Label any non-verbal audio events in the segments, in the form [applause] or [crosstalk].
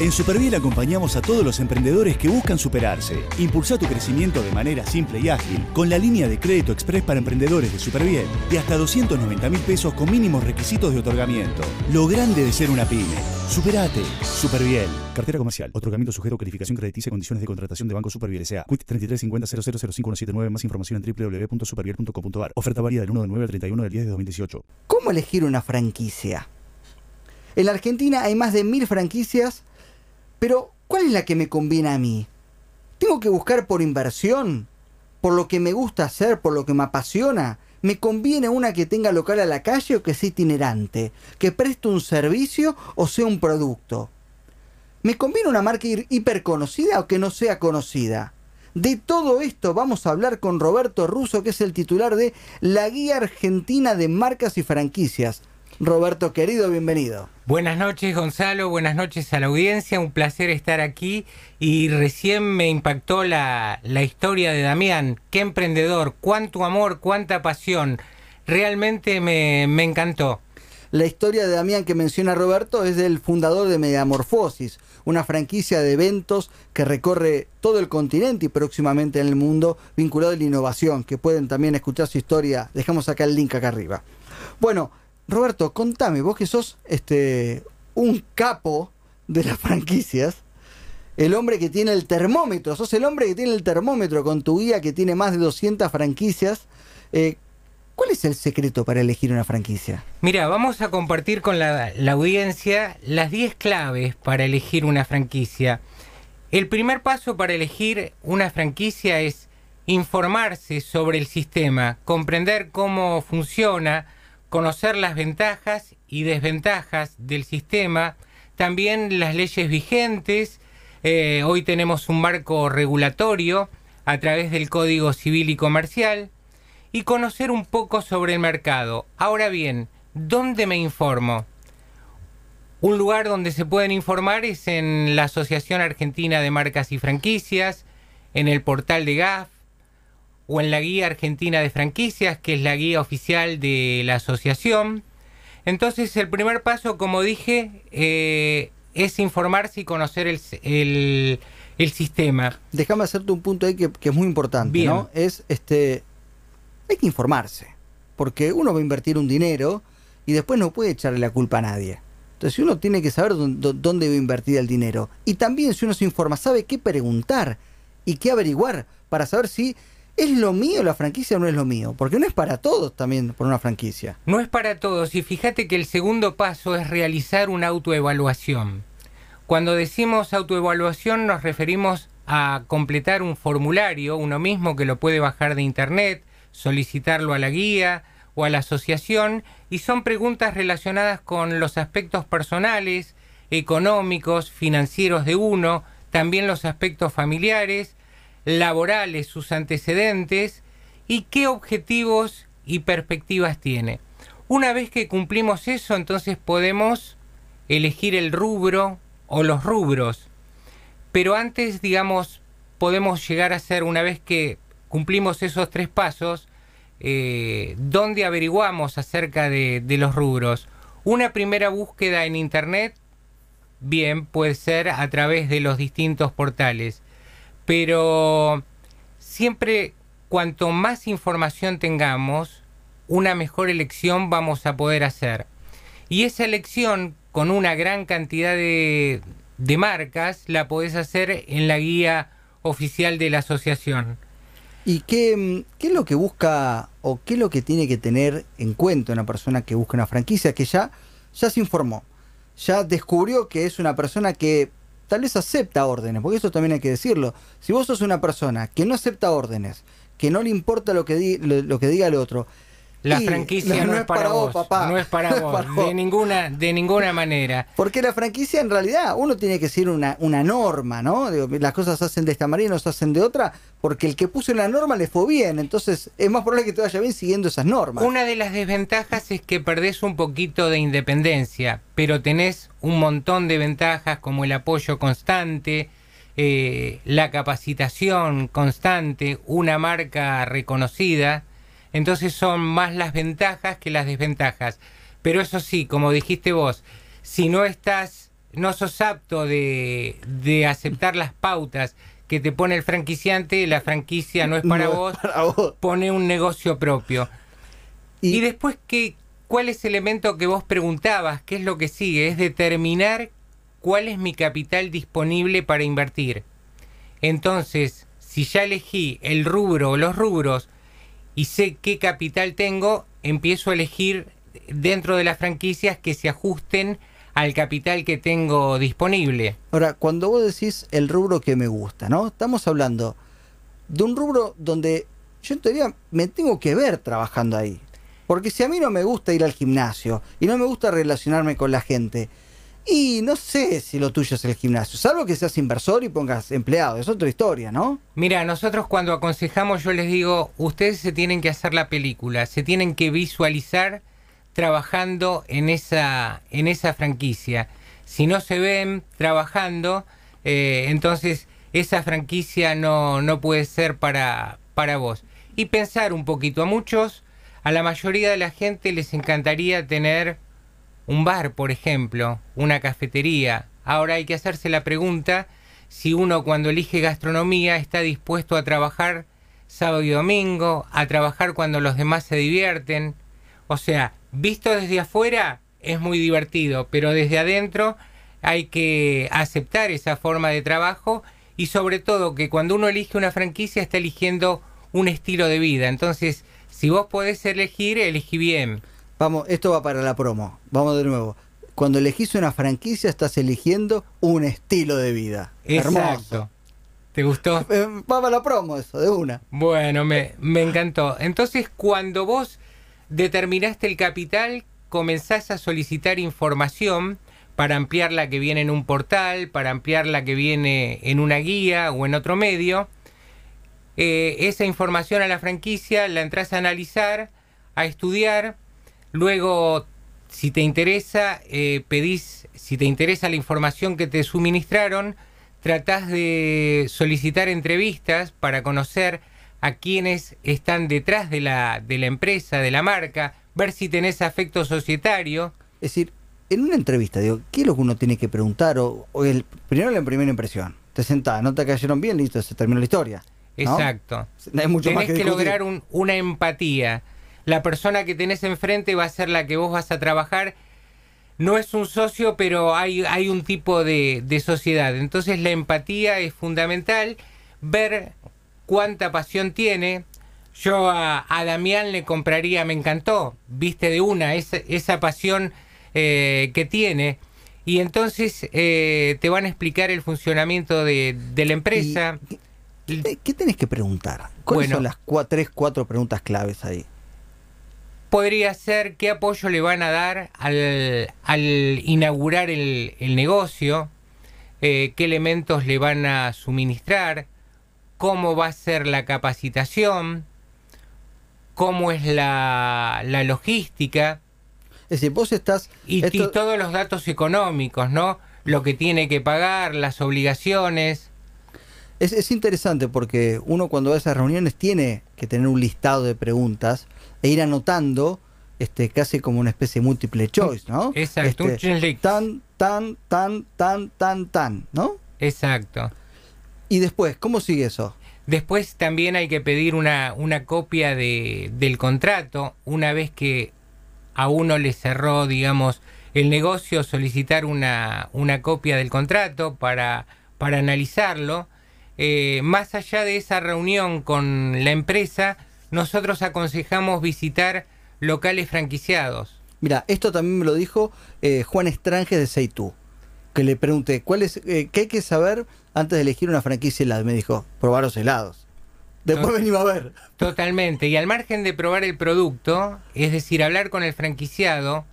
En Superviel acompañamos a todos los emprendedores que buscan superarse. Impulsa tu crecimiento de manera simple y ágil con la línea de crédito express para emprendedores de Superviel de hasta 290 mil pesos con mínimos requisitos de otorgamiento. Lo grande de ser una pyme. Superate. Superviel. Cartera comercial. Otorgamiento sujeto a calificación crediticia y condiciones de contratación de Banco Superviel S.A. Quit 3350 Más información en www.superviel.com.ar. Oferta válida del 1 de 9 al 31 del 10 de 2018. ¿Cómo elegir una franquicia? En la Argentina hay más de mil franquicias pero, ¿cuál es la que me conviene a mí? ¿Tengo que buscar por inversión? ¿Por lo que me gusta hacer? ¿Por lo que me apasiona? ¿Me conviene una que tenga local a la calle o que sea itinerante? ¿Que preste un servicio o sea un producto? ¿Me conviene una marca hiperconocida o que no sea conocida? De todo esto vamos a hablar con Roberto Russo, que es el titular de la Guía Argentina de Marcas y Franquicias. Roberto, querido, bienvenido. Buenas noches, Gonzalo. Buenas noches a la audiencia. Un placer estar aquí. Y recién me impactó la, historia de Damián. Qué emprendedor, cuánto amor, cuánta pasión. Realmente me, me encantó. La historia de Damián que menciona Roberto es del fundador de Mediamorfosis, una franquicia de eventos que recorre todo el continente y próximamente en el mundo vinculado a la innovación, que pueden también escuchar su historia. Dejamos acá el link acá arriba. Bueno, Roberto, contame, vos que sos este, un capo de las franquicias, el hombre que tiene el termómetro, sos el hombre que tiene el termómetro con tu guía que tiene más de 200 franquicias. Eh, ¿Cuál es el secreto para elegir una franquicia? Mira, vamos a compartir con la, la audiencia las 10 claves para elegir una franquicia. El primer paso para elegir una franquicia es informarse sobre el sistema, comprender cómo funciona, conocer las ventajas y desventajas del sistema, también las leyes vigentes. Eh, hoy tenemos un marco regulatorio a través del Código Civil y Comercial y conocer un poco sobre el mercado. Ahora bien, ¿dónde me informo? Un lugar donde se pueden informar es en la Asociación Argentina de Marcas y Franquicias, en el portal de GAF, o en la guía argentina de franquicias, que es la guía oficial de la asociación. Entonces el primer paso, como dije, eh, es informarse y conocer el, el, sistema. Déjame hacerte un punto ahí que, es muy importante, ¿no? Es este hay que informarse. Porque uno va a invertir un dinero y después no puede echarle la culpa a nadie. Entonces uno tiene que saber dónde, dónde va a invertir el dinero. Y también si uno se informa, sabe qué preguntar y qué averiguar para saber si ¿Es lo mío la franquicia o no es lo mío? Porque no es para todos también por una franquicia. No es para todos y fíjate que el segundo paso es realizar una autoevaluación. Cuando decimos autoevaluación nos referimos a completar un formulario, uno mismo que lo puede bajar de internet, solicitarlo a la guía o a la asociación y son preguntas relacionadas con los aspectos personales, económicos, financieros de uno, también los aspectos familiares, laborales, sus antecedentes y qué objetivos y perspectivas tiene. Una vez que cumplimos eso, entonces podemos elegir el rubro o los rubros. Pero antes, digamos, podemos llegar a ser, una vez que cumplimos esos tres pasos, eh, ¿dónde averiguamos acerca de los rubros? Una primera búsqueda en Internet, bien, puede ser a través de los distintos portales pero siempre cuanto más información tengamos, una mejor elección vamos a poder hacer. Y esa elección con una gran cantidad de, marcas la podés hacer en la guía oficial de la asociación. ¿Y qué, qué, es lo que busca o qué es lo que tiene que tener en cuenta una persona que busca una franquicia que ya, ya se informó? Ya descubrió que es una persona que tal vez acepta órdenes, porque eso también hay que decirlo. Si vos sos una persona que no acepta órdenes, que no le importa lo que, lo, que diga el otro, la franquicia no, es para, vos, papá. No es para [laughs] vos, de ninguna, de ninguna manera. Porque la franquicia en realidad uno tiene que seguir una, una norma, ¿no? las cosas se hacen de esta manera y no se hacen de otra, porque el que puso la norma le fue bien. Entonces es más probable que te vaya bien siguiendo esas normas. Una de las desventajas es que perdés un poquito de independencia, pero tenés un montón de ventajas como el apoyo constante, eh, la capacitación constante, una marca reconocida, entonces son más las ventajas que las desventajas. Pero eso sí, como dijiste vos, si no estás, no sos apto de, de aceptar las pautas que te pone el franquiciante, la franquicia no es para, No es vos, para vos. pone un negocio propio. Y, Y- después, ¿qué, ¿cuál es el elemento que vos preguntabas? ¿Qué es lo que sigue? Es determinar cuál es mi capital disponible para invertir. Entonces, si ya elegí el rubro o los rubros y sé qué capital tengo, empiezo a elegir dentro de las franquicias que se ajusten al capital que tengo disponible. Ahora, cuando vos decís el rubro que me gusta, ¿no? Estamos hablando de un rubro donde yo en teoría me tengo que ver trabajando ahí. Porque si a mí no me gusta ir al gimnasio y no me gusta relacionarme con la gente, y no sé si lo tuyo es el gimnasio, salvo que seas inversor y pongas empleado, es otra historia, ¿no? Mira, nosotros cuando aconsejamos yo les digo, ustedes se tienen que hacer la película, se tienen que visualizar trabajando en esa, en esa franquicia. Si no se ven trabajando, eh, entonces esa franquicia no, no puede ser para, para vos. Y pensar un poquito, a muchos, a la mayoría de la gente les encantaría tener un bar, por ejemplo, una cafetería. Ahora hay que hacerse la pregunta si uno cuando elige gastronomía está dispuesto a trabajar sábado y domingo, a trabajar cuando los demás se divierten. O sea, visto desde afuera es muy divertido, pero desde adentro hay que aceptar esa forma de trabajo y sobre todo que cuando uno elige una franquicia está eligiendo un estilo de vida. Entonces, si vos podés elegir, elegí bien. Vamos, esto va para la promo. Vamos de nuevo. Cuando elegís una franquicia estás eligiendo un estilo de vida. Exacto. Hermoso. ¿Te gustó? Eh, va para la promo eso, de una. Bueno, me, me encantó. Entonces, cuando vos determinaste el capital, comenzás a solicitar información para ampliar la que viene en un portal, para ampliar la que viene en una guía o en otro medio. Eh, esa información a la franquicia la entras a analizar, a estudiar, luego si te interesa, eh, pedís, si te interesa la información que te suministraron, tratás de solicitar entrevistas para conocer a quienes están detrás de la, de la empresa, de la marca, ver si tenés afecto societario. Es decir, en una entrevista, digo, ¿qué es lo que uno tiene que preguntar? O, o el, primero la primera impresión. Te sentás, no te cayeron bien, listo, se terminó la historia. ¿no? Exacto. Hay mucho tenés más que, que, lograr un- una empatía. La persona que tenés enfrente va a ser la que vos vas a trabajar. No es un socio, pero hay, hay un tipo de, de sociedad. Entonces la empatía es fundamental. Ver cuánta pasión tiene. Yo a, a Damián le compraría, me encantó, viste de una, esa, esa pasión eh, que tiene. Y entonces eh, te van a explicar el funcionamiento de, de la empresa. ¿Qué, qué- qué tenés que preguntar? ¿Cuáles Bueno. son las cua- tres, cuatro preguntas claves ahí? Podría ser qué apoyo le van a dar al, al inaugurar el, el negocio, eh, qué elementos le van a suministrar, cómo va a ser la capacitación, cómo es la, la logística Es decir, vos estás... y, esto- y todos los datos económicos, ¿no? Lo que tiene que pagar, las obligaciones. Es, es interesante porque uno cuando va a esas reuniones tiene que tener un listado de preguntas e ir anotando este casi como una especie de múltiple choice, ¿no? Exacto, Este, tan, tan, tan, tan, tan, tan, ¿no? Exacto. Y después, ¿cómo sigue eso? Después también hay que pedir una, una copia de, del contrato. Una vez que a uno le cerró, digamos, el negocio, solicitar una, una copia del contrato para, para analizarlo. Eh, más allá de esa reunión con la empresa, nosotros aconsejamos visitar locales franquiciados. Mira, esto también me lo dijo eh, Juan Estrange de Seitú, que le pregunté, ¿cuál es, eh, ¿qué hay que saber antes de elegir una franquicia helada? Me dijo, probar los helados. Después venimos a ver. [laughs] Totalmente. Y al margen de probar el producto, es decir, hablar con el franquiciado,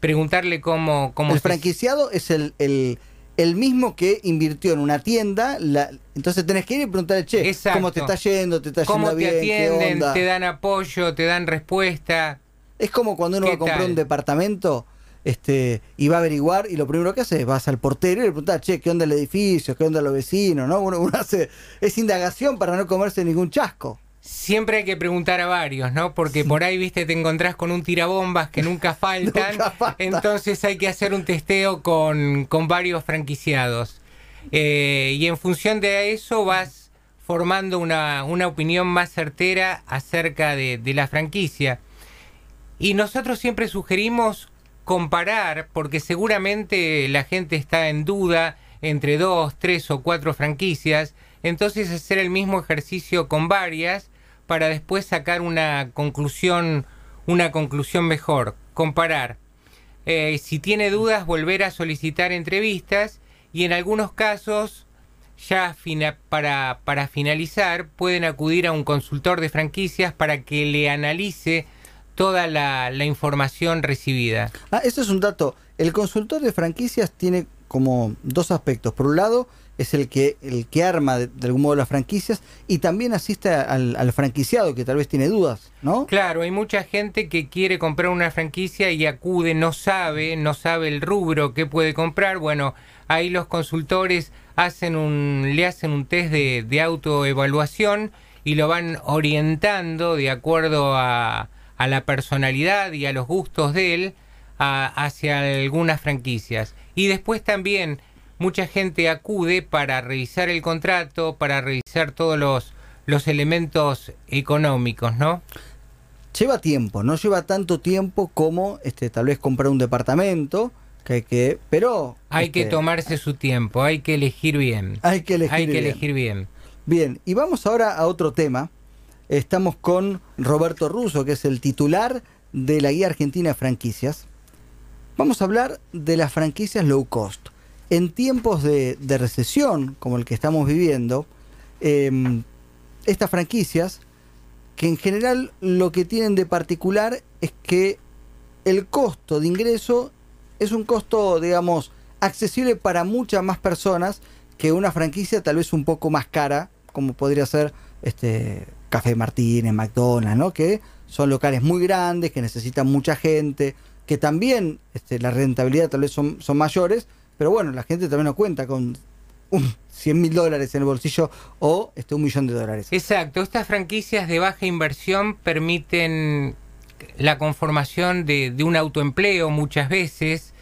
preguntarle cómo, cómo el se- franquiciado es el, el, el mismo que invirtió en una tienda, la- entonces tenés que ir y preguntarle, che, Exacto. ¿cómo te está yendo? ¿Te está cómo yendo te bien? ¿Qué onda? te dan apoyo, te dan respuesta. Es como cuando uno ¿Qué va a comprar tal? un departamento este, y va a averiguar y lo primero que hace es vas al portero y le preguntas, che, ¿qué onda el edificio? ¿Qué onda los vecinos? ¿no? Uno, uno hace esa indagación para no comerse ningún chasco. Siempre hay que preguntar a varios, ¿no? Porque por ahí, viste, te encontrás con un tirabombas que nunca [laughs] faltan. Nunca falta. Entonces hay que hacer un testeo con, con varios franquiciados. Eh, y en función de eso vas formando una, una opinión más certera acerca de, de la franquicia. Y nosotros siempre sugerimos comparar, porque seguramente la gente está en duda entre dos, tres o cuatro franquicias, entonces hacer el mismo ejercicio con varias para después sacar una conclusión, una conclusión mejor, comparar. Eh, si tiene dudas, volver a solicitar entrevistas y en algunos casos, ya fina- para, para finalizar, pueden acudir a un consultor de franquicias para que le analice toda la, la información recibida. Ah, eso es un dato. El consultor de franquicias tiene como dos aspectos. Por un lado, es el que, el que arma de, de algún modo las franquicias y también asiste al, franquiciado que tal vez tiene dudas, ¿no? Claro, hay mucha gente que quiere comprar una franquicia y acude, no sabe, no sabe el rubro que puede comprar. Bueno, ahí los consultores hacen un, le hacen un test de, autoevaluación y lo van orientando de acuerdo a, a la personalidad y a los gustos de él hacia algunas franquicias. Y después también mucha gente acude para revisar el contrato, para revisar todos los, los elementos económicos, ¿no? Lleva tiempo, no lleva tanto tiempo como este, tal vez comprar un departamento, que hay que, pero Hay que este, tomarse su tiempo, hay que elegir bien. hay que elegir. Hay que bien. elegir bien. Bien, y vamos ahora a otro tema. Estamos con Roberto Russo, que es el titular de la Guía Argentina de Franquicias. Vamos a hablar de las franquicias low cost. En tiempos de, recesión, como el que estamos viviendo, em, estas franquicias, que en general lo que tienen de particular es que el costo de ingreso es un costo, digamos, accesible para muchas más personas que una franquicia tal vez un poco más cara, como podría ser este Café Martínez, McDonald's, ¿no? Que son locales muy grandes, que necesitan mucha gente, que también este, la rentabilidad tal vez son, son mayores, pero bueno, la gente también no cuenta con un 100 mil dólares en el bolsillo o este, un millón de dólares. Exacto, estas franquicias de baja inversión permiten la conformación de, de un autoempleo muchas veces.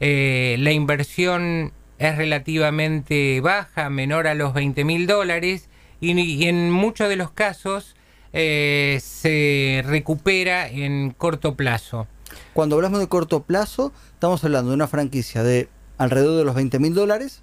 Eh, la inversión es relativamente baja, menor a los 20 mil dólares y, y en muchos de los casos eh, se recupera en corto plazo. Cuando hablamos de corto plazo, estamos hablando de una franquicia de alrededor de los 20 mil dólares.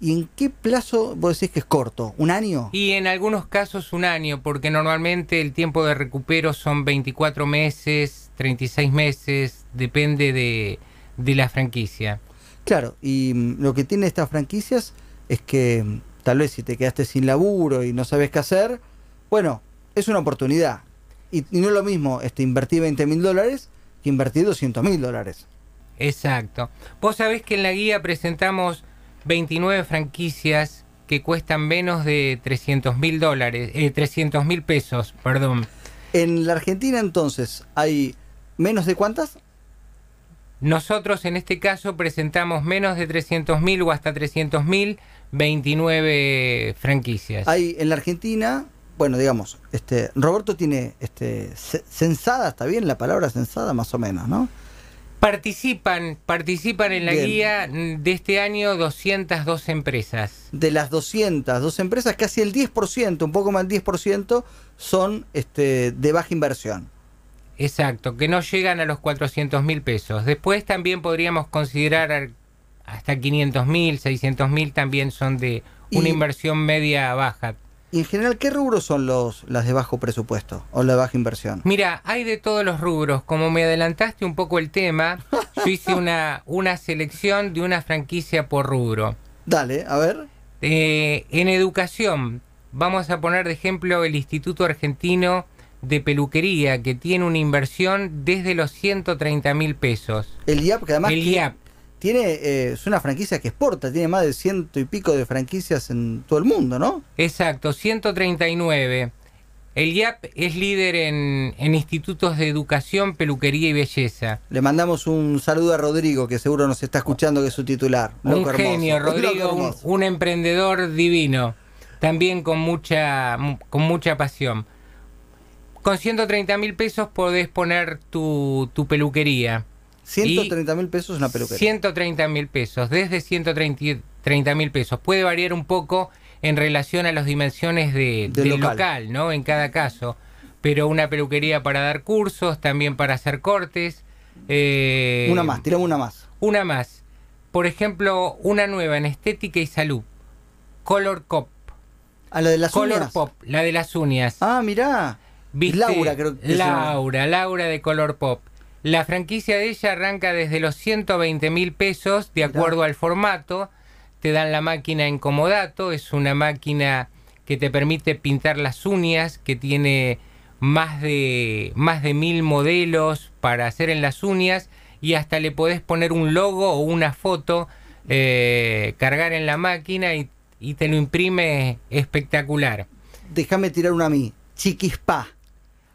¿Y en qué plazo vos decís que es corto? ¿Un año? Y en algunos casos un año, porque normalmente el tiempo de recupero son 24 meses, 36 meses, depende de, de la franquicia. Claro, y mm, lo que tiene estas franquicias es que mm, tal vez si te quedaste sin laburo y no sabes qué hacer, bueno, es una oportunidad. Y, y no es lo mismo este, invertir 20 mil dólares que invertir 200 mil dólares. Exacto. Vos sabés que en la guía presentamos 29 franquicias que cuestan menos de 300 mil dólares, eh, 300 mil pesos, perdón. En la Argentina entonces hay menos de cuántas? Nosotros en este caso presentamos menos de 300 mil o hasta 300 mil 29 franquicias. Hay en la Argentina, bueno, digamos, este Roberto tiene este ce- censada, está bien la palabra censada más o menos, ¿no? Participan, participan en la Bien. guía de este año 202 empresas. De las 200, dos empresas, casi el 10%, un poco más del 10% son este de baja inversión. Exacto, que no llegan a los 400 mil pesos. Después también podríamos considerar hasta 500 mil, 600 mil también son de una Y- inversión media baja. Y en general, ¿qué rubros son los las de bajo presupuesto o la de baja inversión? Mira, hay de todos los rubros. Como me adelantaste un poco el tema, yo hice una, una selección de una franquicia por rubro. Dale, a ver. Eh, en educación, vamos a poner de ejemplo el Instituto Argentino de Peluquería, que tiene una inversión desde los 130 mil pesos. El IAP, que además el IAP, tiene, eh, es una franquicia que exporta, tiene más de ciento y pico de franquicias en todo el mundo, ¿no? exacto, 139. El IAP es líder en, en institutos de educación, peluquería y belleza. Le mandamos un saludo a Rodrigo, que seguro nos está escuchando, que es su titular. un Loco genio, Rodrigo, un emprendedor divino, también con mucha, con mucha pasión. Con 130 mil pesos podés poner tu, tu peluquería. 130 mil pesos una peluquería. 130 mil pesos, desde 130 mil pesos. Puede variar un poco en relación a las dimensiones de- Del del local. local. ¿no? En cada caso. Pero una peluquería para dar cursos, también para hacer cortes. eh, Una más, tiramos una más. Una más. Por ejemplo, una nueva en estética y salud. Color Cop. A la de las Color uñas. Pop, la de las uñas. Ah, mirá. ¿Viste? Laura, creo que. Laura, Laura de Color Pop. La franquicia de ella arranca desde los 120 mil pesos, de Mirá. acuerdo al formato. Te dan la máquina en comodato, es una máquina que te permite pintar las uñas, que tiene más de, más de mil modelos para hacer en las uñas y hasta le podés poner un logo o una foto, eh, cargar en la máquina y, y te lo imprime espectacular. Déjame tirar una a mí. Chiquispa.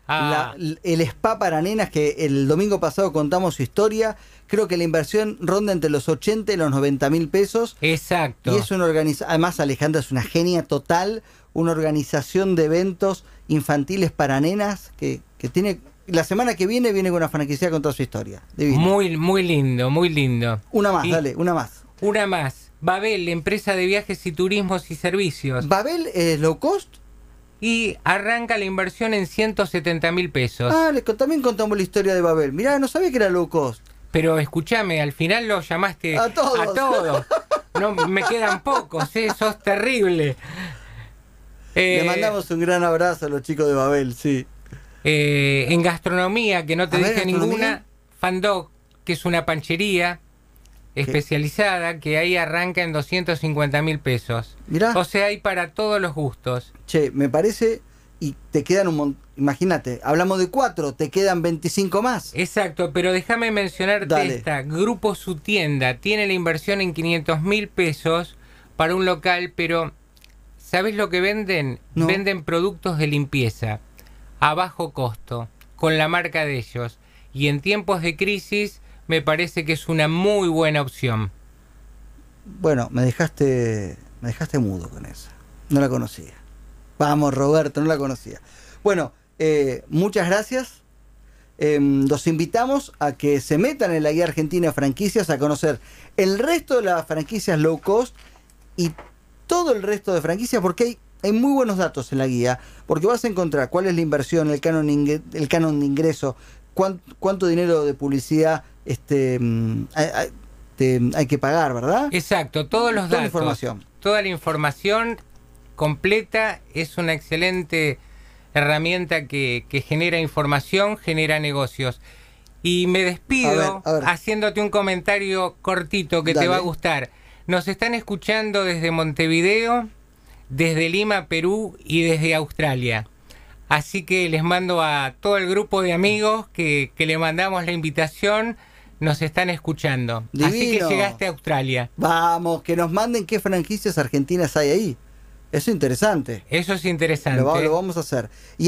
Ah, La- el spa para nenas que el domingo pasado contamos su historia. Creo que la inversión ronda entre los 80 y los 90 mil pesos. exacto. Y es una organización, además Alejandra es una genia total, una organización de eventos infantiles para nenas que, que tiene, la semana que viene viene con una franquicia con toda su historia. Divino. Muy, muy lindo, muy lindo. una más, y- dale, una más. Una más. Babel, empresa de viajes y turismos y servicios. ¿Babel es low cost? Y arranca la inversión en 170 mil pesos. Ah, con- también contamos la historia de Babel. Mirá, no sabía que era low cost. Pero escúchame, al final lo llamaste A todos. todos. No, me quedan pocos, ¿eh? sos terrible. Eh, Le mandamos un gran abrazo a los chicos de Babel, sí. eh, en gastronomía, que no te A dije ninguna, Fandog, que es una panchería especializada, que ahí arranca en 250 mil pesos. Mirá. O sea, hay para todos los gustos. Che, me parece, y te quedan un montón, imagínate, hablamos de cuatro, te quedan 25 más. Exacto, pero déjame mencionarte Dale. esta. Grupo Su Tienda tiene la inversión en 500 mil pesos para un local, pero ¿sabes lo que venden? No. Venden productos de limpieza a bajo costo, con la marca de ellos. Y en tiempos de crisis me parece que es una muy buena opción. Bueno, me dejaste, me dejaste mudo con esa. No la conocía. Vamos, Roberto, no la conocía. Bueno, eh, muchas gracias. Em, los invitamos a que se metan en la guía argentina de franquicias a conocer el resto de las franquicias low cost y todo el resto de franquicias porque hay, hay muy buenos datos en la guía porque vas a encontrar cuál es la inversión, el canon, el canon de ingreso, cuán- cuánto dinero de publicidad este, mm, hay, hay- te- hay que pagar, ¿verdad? Exacto, todos los Toda la datos. información. Toda la información completa es una excelente herramienta que, que genera información, genera negocios. Y me despido A ver, a ver. haciéndote un comentario cortito que te va a gustar. Nos están escuchando desde Montevideo, desde Lima, Perú y desde Australia. Así que les mando a todo el grupo de amigos que, que le mandamos la invitación. Nos están escuchando. Así que llegaste a Australia. Vamos, que nos manden qué franquicias argentinas hay ahí. Eso es interesante. Eso es interesante. Lo, va- lo vamos a hacer. Y